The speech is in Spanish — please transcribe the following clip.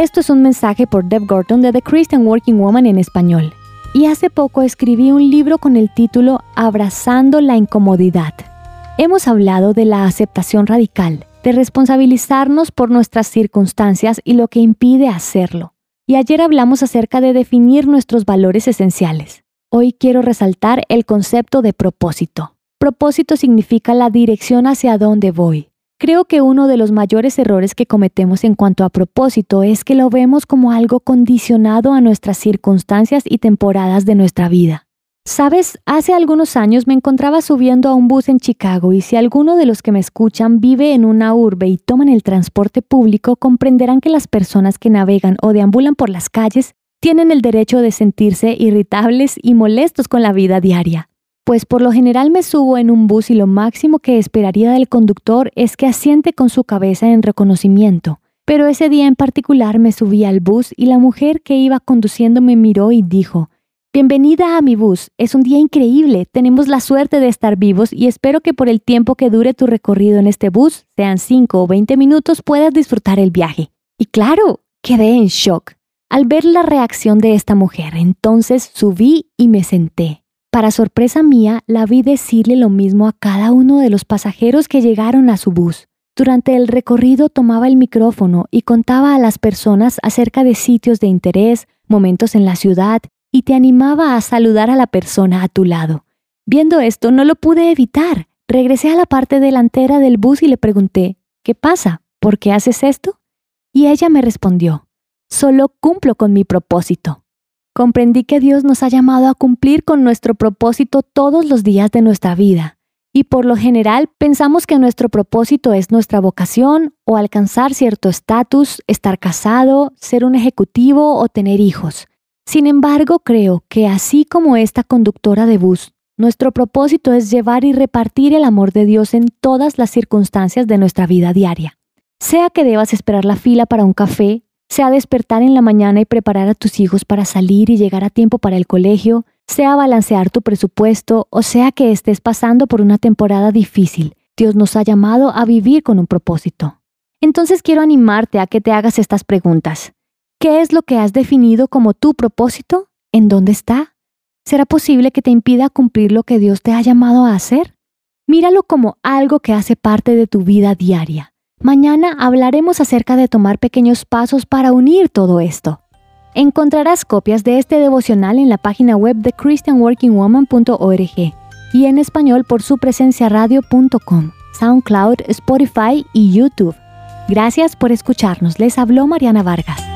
Esto es un mensaje por Deb Gorton de The Christian Working Woman en español. Y hace poco escribí un libro con el título Abrazando la incomodidad. Hemos hablado de la aceptación radical, de responsabilizarnos por nuestras circunstancias y lo que impide hacerlo. Y ayer hablamos acerca de definir nuestros valores esenciales. Hoy quiero resaltar el concepto de propósito. Propósito significa la dirección hacia dónde voy. Creo que uno de los mayores errores que cometemos en cuanto a propósito es que lo vemos como algo condicionado a nuestras circunstancias y temporadas de nuestra vida. Sabes, hace algunos años me encontraba subiendo a un bus en Chicago y si alguno de los que me escuchan vive en una urbe y toman el transporte público, comprenderán que las personas que navegan o deambulan por las calles tienen el derecho de sentirse irritables y molestos con la vida diaria pues por lo general me subo en un bus y lo máximo que esperaría del conductor es que asiente con su cabeza en reconocimiento. Pero ese día en particular me subí al bus y la mujer que iba conduciendo me miró y dijo, Bienvenida a mi bus, es un día increíble, tenemos la suerte de estar vivos y espero que por el tiempo que dure tu recorrido en este bus, sean 5 o 20 minutos, puedas disfrutar el viaje. Y claro, quedé en shock. Al ver la reacción de esta mujer, entonces subí y me senté. Para sorpresa mía, la vi decirle lo mismo a cada uno de los pasajeros que llegaron a su bus. Durante el recorrido tomaba el micrófono y contaba a las personas acerca de sitios de interés, momentos en la ciudad, y te animaba a saludar a la persona a tu lado. Viendo esto, no lo pude evitar. Regresé a la parte delantera del bus y le pregunté, ¿qué pasa? ¿Por qué haces esto? Y ella me respondió, solo cumplo con mi propósito. Comprendí que Dios nos ha llamado a cumplir con nuestro propósito todos los días de nuestra vida. Y por lo general pensamos que nuestro propósito es nuestra vocación o alcanzar cierto estatus, estar casado, ser un ejecutivo o tener hijos. Sin embargo, creo que así como esta conductora de bus, nuestro propósito es llevar y repartir el amor de Dios en todas las circunstancias de nuestra vida diaria. Sea que debas esperar la fila para un café, sea despertar en la mañana y preparar a tus hijos para salir y llegar a tiempo para el colegio, sea balancear tu presupuesto o sea que estés pasando por una temporada difícil, Dios nos ha llamado a vivir con un propósito. Entonces quiero animarte a que te hagas estas preguntas. ¿Qué es lo que has definido como tu propósito? ¿En dónde está? ¿Será posible que te impida cumplir lo que Dios te ha llamado a hacer? Míralo como algo que hace parte de tu vida diaria Mañana hablaremos acerca de tomar pequeños pasos para unir todo esto. Encontrarás copias de este devocional en la página web de christianworkingwoman.org y en español por su presencia radio.com, SoundCloud, Spotify y YouTube. Gracias por escucharnos. Les habló Mariana Vargas.